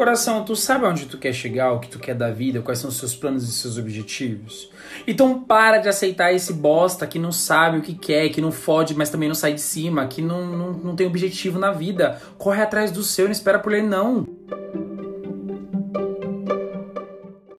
Coração, tu sabe onde tu quer chegar, o que tu quer da vida, quais são os seus planos e seus objetivos? Então para de aceitar esse bosta que não sabe o que quer, que não fode, mas também não sai de cima, que não, não, não tem objetivo na vida. Corre atrás do seu, não espera por ele, não.